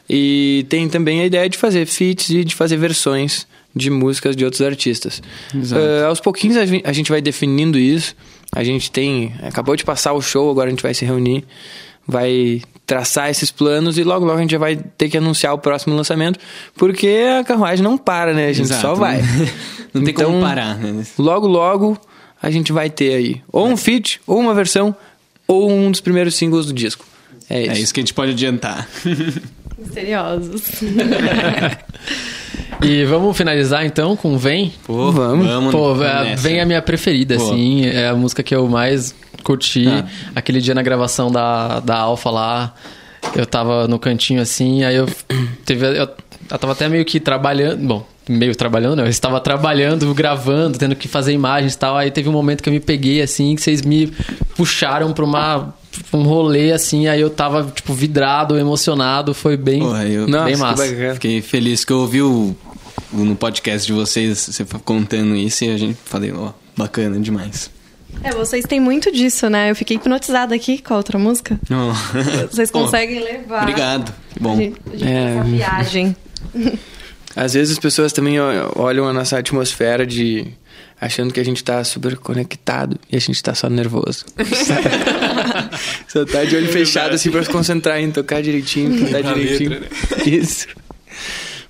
E tem também a ideia de fazer feats e de fazer versões de músicas de outros artistas. Ah, aos pouquinhos a gente vai definindo isso. A gente tem. Acabou de passar o show, agora a gente vai se reunir, vai traçar esses planos e logo logo a gente já vai ter que anunciar o próximo lançamento, porque a carruagem não para, né? A gente Exato, só vai. Não tem como Então, parar, né? Logo logo a gente vai ter aí ou um feat, ou uma versão, ou um dos primeiros singles do disco. É isso. É isso que a gente pode adiantar. Misteriosos. E vamos finalizar então com Vem? Pô, Vamos. vamos Pô, vamos é, nessa. Vem é a minha preferida, Pô. assim. É a música que eu mais curti. Ah. Aquele dia na gravação da, da Alfa lá, eu tava no cantinho assim, aí eu teve. Eu, eu tava até meio que trabalhando. Bom, meio trabalhando, não. Eu estava trabalhando, gravando, tendo que fazer imagens e tal. Aí teve um momento que eu me peguei assim, que vocês me puxaram pra uma. pra Um rolê assim, aí eu tava, tipo, vidrado, emocionado, foi bem, Porra, eu- Nossa, bem que massa. Fiquei feliz que eu ouvi o- no podcast de vocês, você contando isso e a gente falei, ó, bacana demais. É, vocês têm muito disso, né? Eu fiquei hipnotizada aqui com a outra música. Ó. Vocês conseguem levar. Obrigado. Que A bom. gente, a gente É. viagem. Às vezes as pessoas também olham a nossa atmosfera de achando que a gente tá super conectado e a gente tá só nervoso. só tá de olho fechado assim pra se concentrar em tocar direitinho, cantar direitinho. letra, Isso.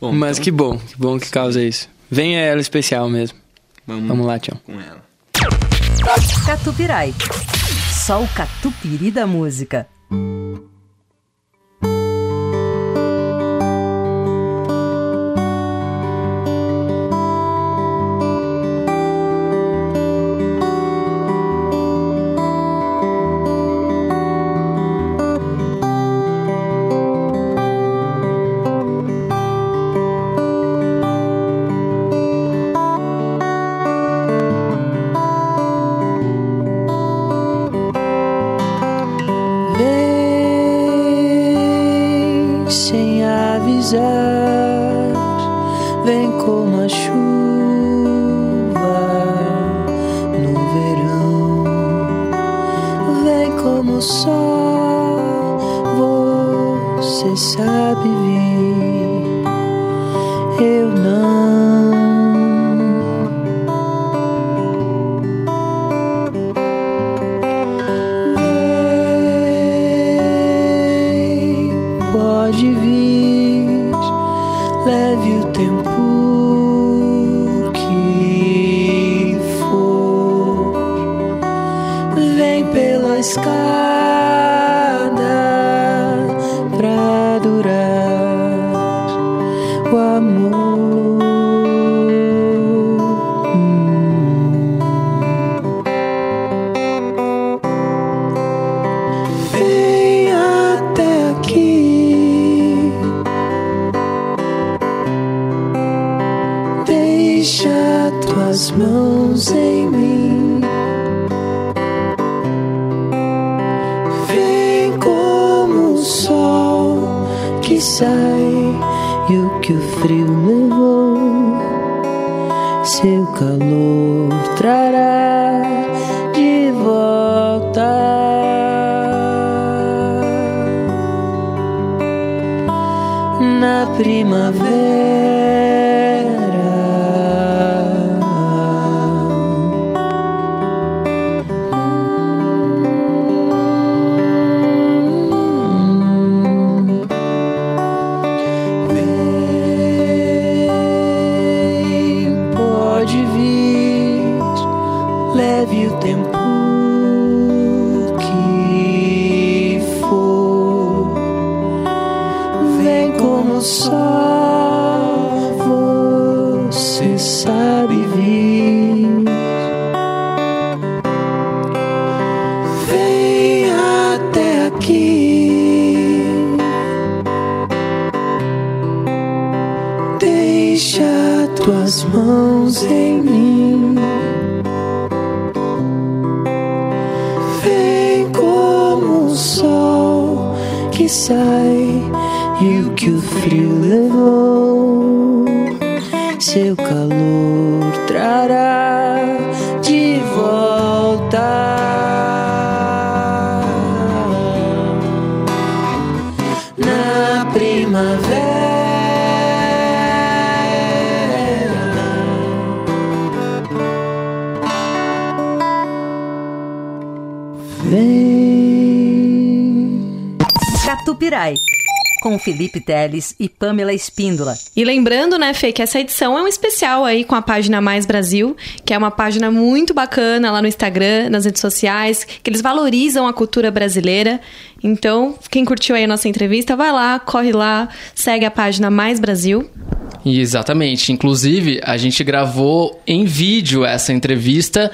Bom, Mas então, que bom, que bom que causa isso. Venha ela especial mesmo. vamos, Vamos lá, Tião. com ela. Catupirai. Só o catupiry da música. Vem como a chuva Felipe Teles e Pamela Espíndola. E lembrando, né, Fê, que essa edição é um especial aí com a página Mais Brasil, que é uma página muito bacana lá no Instagram, nas redes sociais, que eles valorizam a cultura brasileira. Então, quem curtiu aí a nossa entrevista, vai lá, corre lá, segue a página Mais Brasil. Exatamente. Inclusive, a gente gravou em vídeo essa entrevista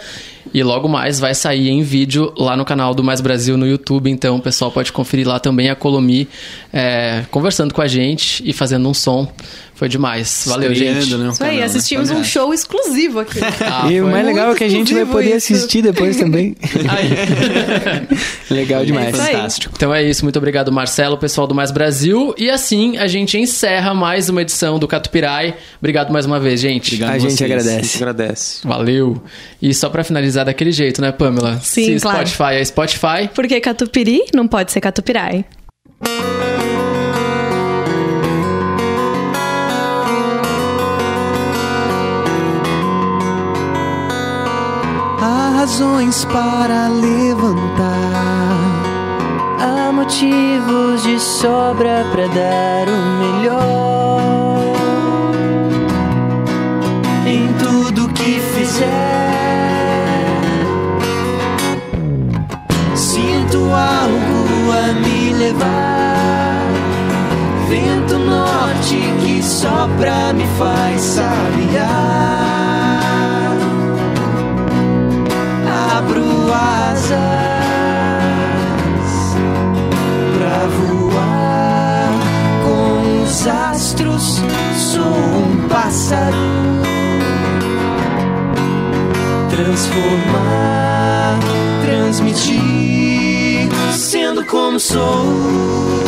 e logo mais vai sair em vídeo lá no canal do Mais Brasil no YouTube. Então, o pessoal pode conferir lá também a Colomi é, conversando com a gente e fazendo um som. Foi demais. Valeu, Estreando, gente. né, Isso aí, canal, né? assistimos um Fantástico. show exclusivo aqui. Ah, e o mais legal é que a gente vai poder isso. assistir depois também. Aí. legal demais. isso aí. Fantástico. Então é isso, muito obrigado Marcelo, pessoal do Mais Brasil. E assim a gente encerra mais uma edição do Catupirai. Obrigado mais uma vez, gente. Obrigado A gente vocês. agradece. Agradece. Valeu. E só pra finalizar daquele jeito, né, Pamela? Sim, Se claro. Spotify é Spotify. Porque catupiry não pode ser catupirai. Há razões para levantar. Há motivos de sobra pra dar o melhor sopra me faz sabiar. Abro asas pra voar com os astros. Sou um pássaro transformar, transmitir, sendo como sou.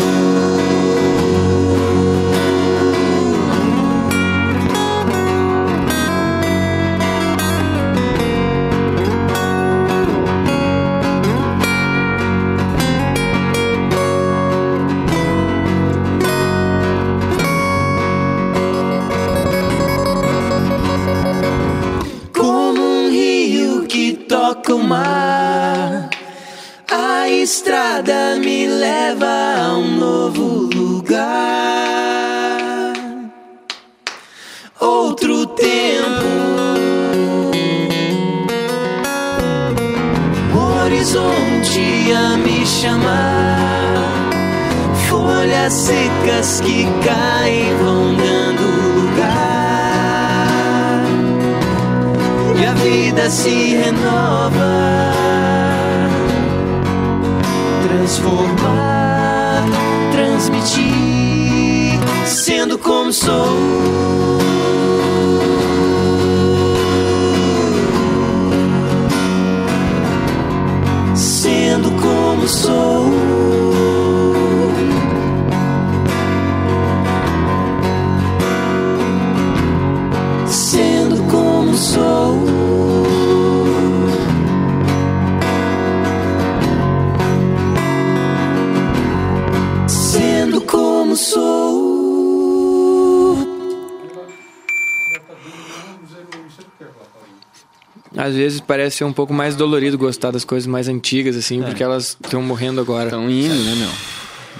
Parece ser um pouco mais dolorido gostar das coisas mais antigas, assim, porque elas estão morrendo agora. Estão indo, né, meu?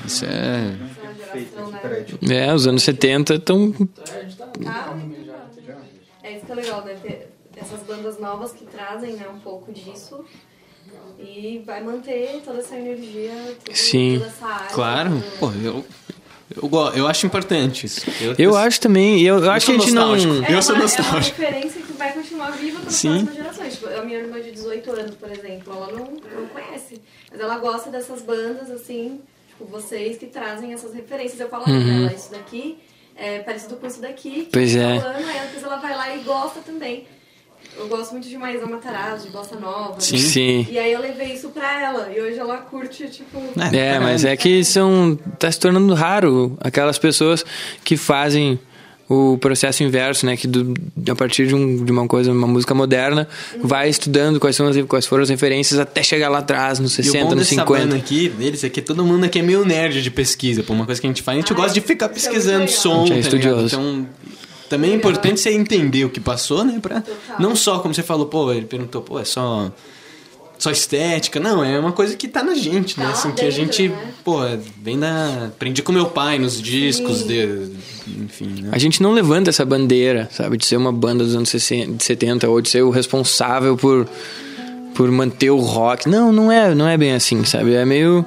Isso é. É, os anos 70 estão. É isso que é legal, né? Ter essas bandas novas que trazem né, um pouco disso. E vai manter toda essa energia, tudo, Sim. toda essa área. Claro. tudo. Pô, eu. Eu, eu acho importante isso. Eu acho também, eu, eu acho que a gente não. É Eu sou nostálgico. É uma referência que vai continuar viva pelas Sim. próximas gerações. Tipo, a minha irmã de 18 anos, por exemplo, ela não, não conhece. Mas ela gosta dessas bandas, assim, tipo, vocês que trazem essas referências. Eu falo pra ela, isso daqui é parecido com isso daqui. Que Uhum. Pois tá é. Falando, aí depois ela vai lá e gosta também. Eu gosto muito de Maísa Matarazzo, de Bossa Nova. Sim. Sim. E aí eu levei isso pra ela. E hoje ela curte, tipo... É, mas é que são. tá se tornando raro aquelas pessoas que fazem o processo inverso, né? Que do- a partir de, um- de uma coisa, uma música moderna, vai estudando quais, são as, quais foram as referências até chegar lá atrás, nos E o 60, bom nos dessa 50. banda aqui, deles, é que todo mundo aqui é meio nerd de pesquisa. Pô, uma coisa que a gente faz, a gente gosta de ficar é pesquisando muito som, legal. A gente é tá ligado? estudioso. Então, também é importante você entender o que passou, né? Pra, não só, como você falou, pô, ele perguntou, pô, é só... Só estética, não, é uma coisa que tá na gente, né? Tá Assim, lá que a dentro, gente, né? pô, vem da. Aprendi com meu pai nos discos, de, enfim, né? A gente não levanta essa bandeira, sabe? De ser uma banda dos anos 60, de 70 ou de ser o responsável por, por manter o rock. Não, não é, não é bem assim, sabe? É meio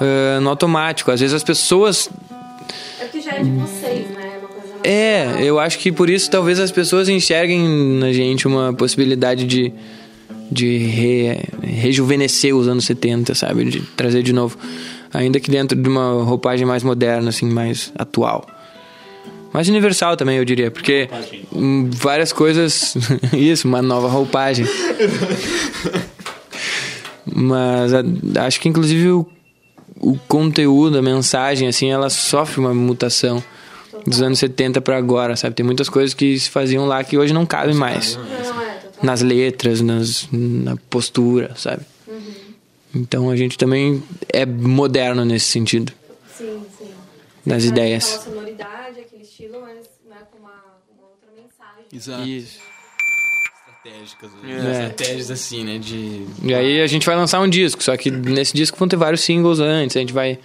ah, no automático. Às vezes as pessoas É porque já é de vocês, né? É uma coisa mais... É, eu acho que por isso talvez as pessoas enxerguem na gente uma possibilidade de, de re- rejuvenescer os anos 70, sabe? De trazer de novo. Ainda que dentro de uma roupagem mais moderna, assim, mais atual. Mais universal também, eu diria, porque hum, várias coisas. isso, uma nova roupagem. Mas acho que inclusive o, o conteúdo, a mensagem, assim, ela sofre uma mutação dos anos 70 pra agora, sabe? Tem muitas coisas que se faziam lá que hoje não cabem mais. Não. Nas letras, nas, na postura, sabe? Então a gente também é moderno nesse sentido, Sim, sim. nas ideias. Aquela sonoridade, aquele estilo, mas né, com uma, uma outra mensagem. Exato. Isso. Estratégicas, É. estratégias assim, né? De. E aí a gente vai lançar um disco, só que nesse disco vão ter vários singles antes. A gente vai.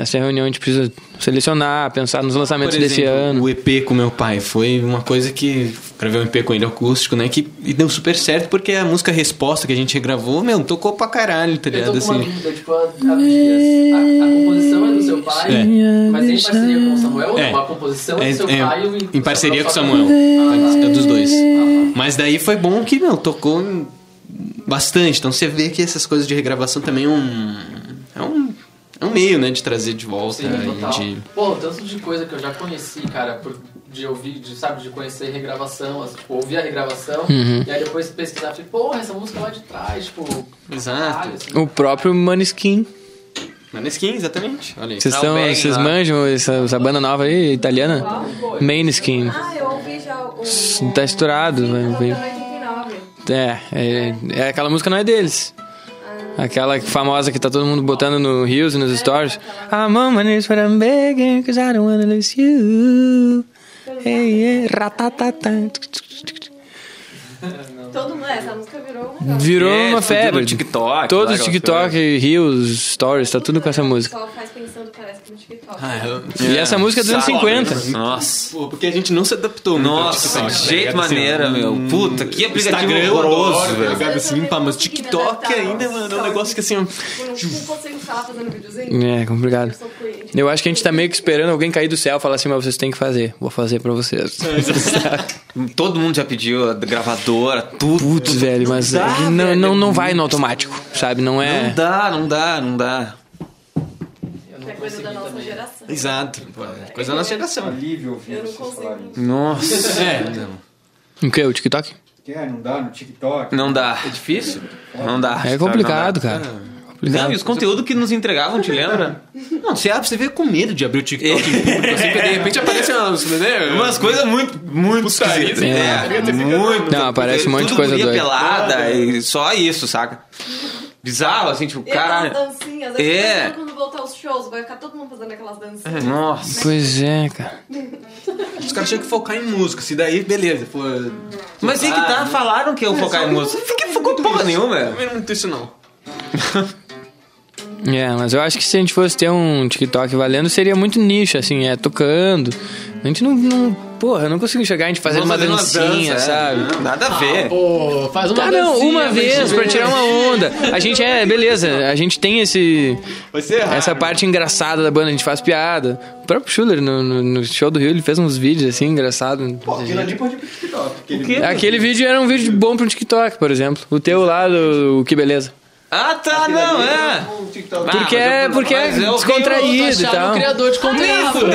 Nessa reunião a gente precisa selecionar, pensar nos lançamentos Por desse exemplo, ano. O EP com meu pai foi uma coisa que. Gravei um EP com ele acústico, né? Que e deu super certo porque a música Resposta que a gente regravou, meu, tocou pra caralho, tá Eu ligado? tô com uma Assim. dúvida, tipo, a, a, a- a composição é do seu pai, É. mas é em parceria com o Samuel? É. Ou a composição é, É, do seu é, pai? e em parceria com o Samuel. Ah, É dos dois. Ah, Mas daí foi bom que, meu, tocou bastante. Então você vê que essas coisas de regravação também é um. É um, é um meio, né, de trazer de volta Sim, total. e de. Pô, tanto de coisa que eu já conheci, cara, por, de ouvir, de, sabe, de conhecer regravação, assim, tipo, ouvir a regravação, Uhum. e aí depois pesquisar, tipo, porra, essa música lá de trás, tipo, Exato. caralho, assim. O próprio Maneskin. Maneskin, exatamente. Olha aí. Vocês o estão, Bang vocês lá. manjam essa, essa banda nova aí, italiana? Maneskin. Ah, eu ouvi já o... Tá estourado, tá tocando 89. É, é, é, aquela música não é deles. Aquela famosa que tá todo mundo botando no Reels e nos stories. I'm on my knees, but I'm begging, cause I don't wanna lose you. Hey, yeah, ratatata. Todo mundo, essa música virou um negócio. Virou É, uma febre. TikTok, Todos os TikTok, Reels, Stories, tá tudo com essa O música. pessoal faz pensando, parece que no TikTok. Ah, eu- E essa música é dos anos Saco, 50. Nossa. Pô, porque a gente não se adaptou Nossa, tá jeito? Assim, maneira, meu. um Puta, que aplicativo Instagram eu horroroso, velho. tá? Assim, pá, mas Eu TikTok ainda, mano, é um negócio que assim, Tipo, não, não consigo ficar lá fazendo videozinho. É complicado. Eu. Eu acho que a gente tá meio que esperando alguém cair do céu e falar assim, mas vocês têm que fazer. Vou fazer pra vocês. Todo mundo já pediu a gravadora, tudo. Putz, velho, mas dá, não, velho, não, não é vai no automático, sabe? Não é. Não dá, não dá, não dá. É coisa da nossa geração. Exato. pô, é Coisa da nossa geração. Alívio ouvir Eu não vocês consigo. falarem isso. Nossa. É, não. O que? O TikTok? Que é, não dá no TikTok. Não dá. É difícil? Não dá. É complicado, Não dá. cara. Não, Complicado. e os conteúdos que nos entregavam, te lembra? Não, você abre, você vê com medo de abrir o TikTok em público, assim, porque de repente aparece umas, né? Umas coisas muito, muito esquisitas. assim, É, né? muito. Não, aparece um monte de Tudo coisa doida. pelada É. e só isso, saca? Bizarro, assim, tipo, E caralho. dancinhas, É. é. quando voltar o nos shows, vai ficar todo mundo fazendo aquelas dancinhas. Nossa. Pois é, cara. Os caras tinham que focar em música. Se daí, beleza. For... Mas aí que tá, falaram que eu focar em música. Fiquei focou porra nenhuma. Não é muito isso, não. É, mas eu acho que se a gente fosse ter um TikTok valendo, seria muito nicho, assim, é, tocando. A gente não. não porra, eu não consigo chegar a gente fazendo uma Vamos dancinha, dança, é. sabe? Não, Nada a ver. Pô, faz uma Ah, não, dancinha uma pra vez pra tirar uma onda. A gente é, beleza, a gente tem esse. Essa parte engraçada da banda, a gente faz piada. O próprio Schuller, no, no- no show do Rio, ele fez uns vídeos assim, engraçados. Aquilo ali pode ir pro TikTok. Aquele quê? Aquele vídeo era um vídeo bom pro TikTok, por exemplo. O teu lá do Que Beleza. Ah, tá, não, é. TikTok. Porque é, porque é mas eu descontraído e Achava tal. o criador de conteúdo.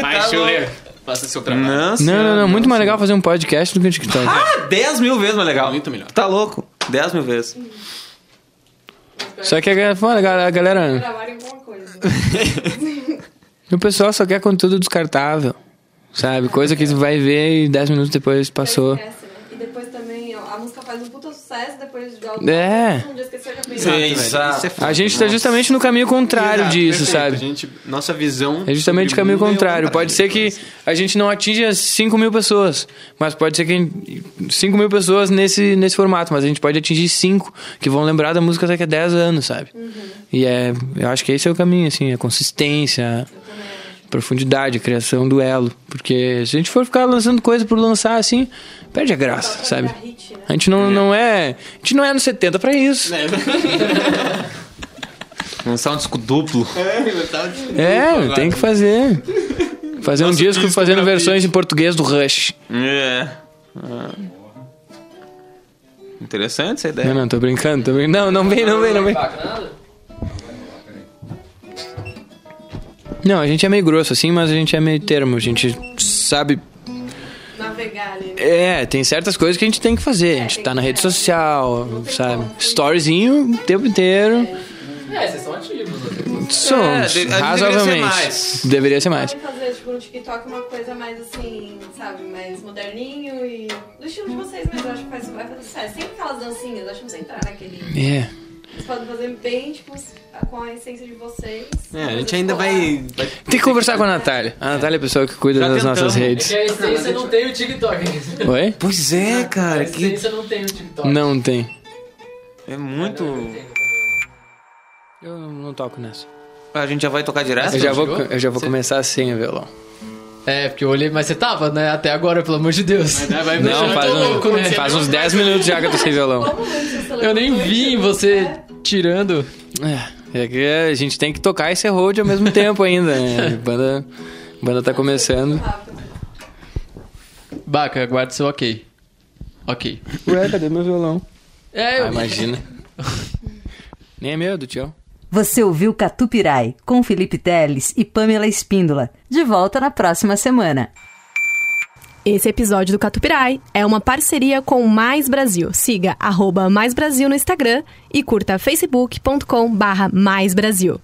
Tá Schuller. Faça seu trabalho. Não, Não, senhora, não, não. Muito mais legal fazer um podcast do que um TikTok. Ah, 10 mil vezes mais legal. Muito melhor. Tá louco? 10 mil vezes. Só que a, pô, a ga- a galera. Gravarem alguma coisa. O pessoal só quer conteúdo descartável. Sabe? Coisa que vai ver e 10 minutos depois passou. Esquece, né? E depois também, ó, a música faz sucesso, depois É. um já fez. Sim, exato. A gente tá justamente no caminho contrário Exato, disso, perfeito. sabe? A gente, nossa visão. É justamente o caminho é contrário. Pode ser que a gente não atinja 5 mil pessoas, mas pode ser que 5 mil pessoas nesse, nesse formato, mas a gente pode atingir 5 que vão lembrar da música daqui a 10 anos, sabe? E é, eu acho que esse é o caminho, assim, a consistência, a profundidade, a criação do elo. Porque se a gente for ficar lançando coisa por lançar assim, perde a graça, sabe? A gente não, não é. A gente não é nos 70 pra isso. Lançar um disco duplo. É, tem que fazer. Fazer um disco disco fazendo versões em português do Rush. É. Ah. Interessante essa ideia. Não, não, tô brincando, tô brincando. Não, não vem, não vem, não vem. Não, a gente é meio grosso assim, mas a gente é meio termo. A gente sabe. Navegar ali. né? É, tem certas coisas que a gente tem que fazer. A gente tá na rede social, sabe? Storyzinho o tempo inteiro. É, vocês são ativos. Somos, É, razoavelmente. deveria ser mais. Deveria ser mais. Podem fazer, tipo, no TikTok uma coisa mais assim, sabe, mais moderninho e do estilo de vocês mesmo. Eu acho que faz, vai fazer sucesso. Sempre aquelas dancinhas, acho que não sei entrar naquele. É. Vocês podem fazer bem, tipo, com a essência de vocês. É, a gente ainda vai. vai- Tem que conversar com a Natália. A Natália é a pessoa que cuida Já das tentamos. nossas É redes. que a essência não tem o TikTok. Oi? Pois é, A cara. Que essência não tem o TikTok. Não tem. é muito. Eu não toco nessa. A gente já vai tocar direto? Eu já vou, eu já vou Você- começar sem o violão. É, porque eu olhei, mas você tava, né? Até agora, pelo amor de Deus. vai Não, faz, um- louco, né? faz uns 10 minutos já que eu tô sem violão. Eu nem vi isso? você tirando. É, é que a gente tem que tocar esse road ao mesmo tempo ainda, né? A banda, a banda tá começando. Baca, guarda seu ok. Ok. Ué, cadê meu violão? É, eu... Ah, imagina. Nem é meu, do tio. Você ouviu Catupirai com Felipe Teles e Pamela Espíndola. De volta na próxima semana. Esse episódio do Catupirai é uma parceria com Mais Brasil. Siga arroba Mais Brasil no Instagram e curta facebook.com barra Mais Brasil.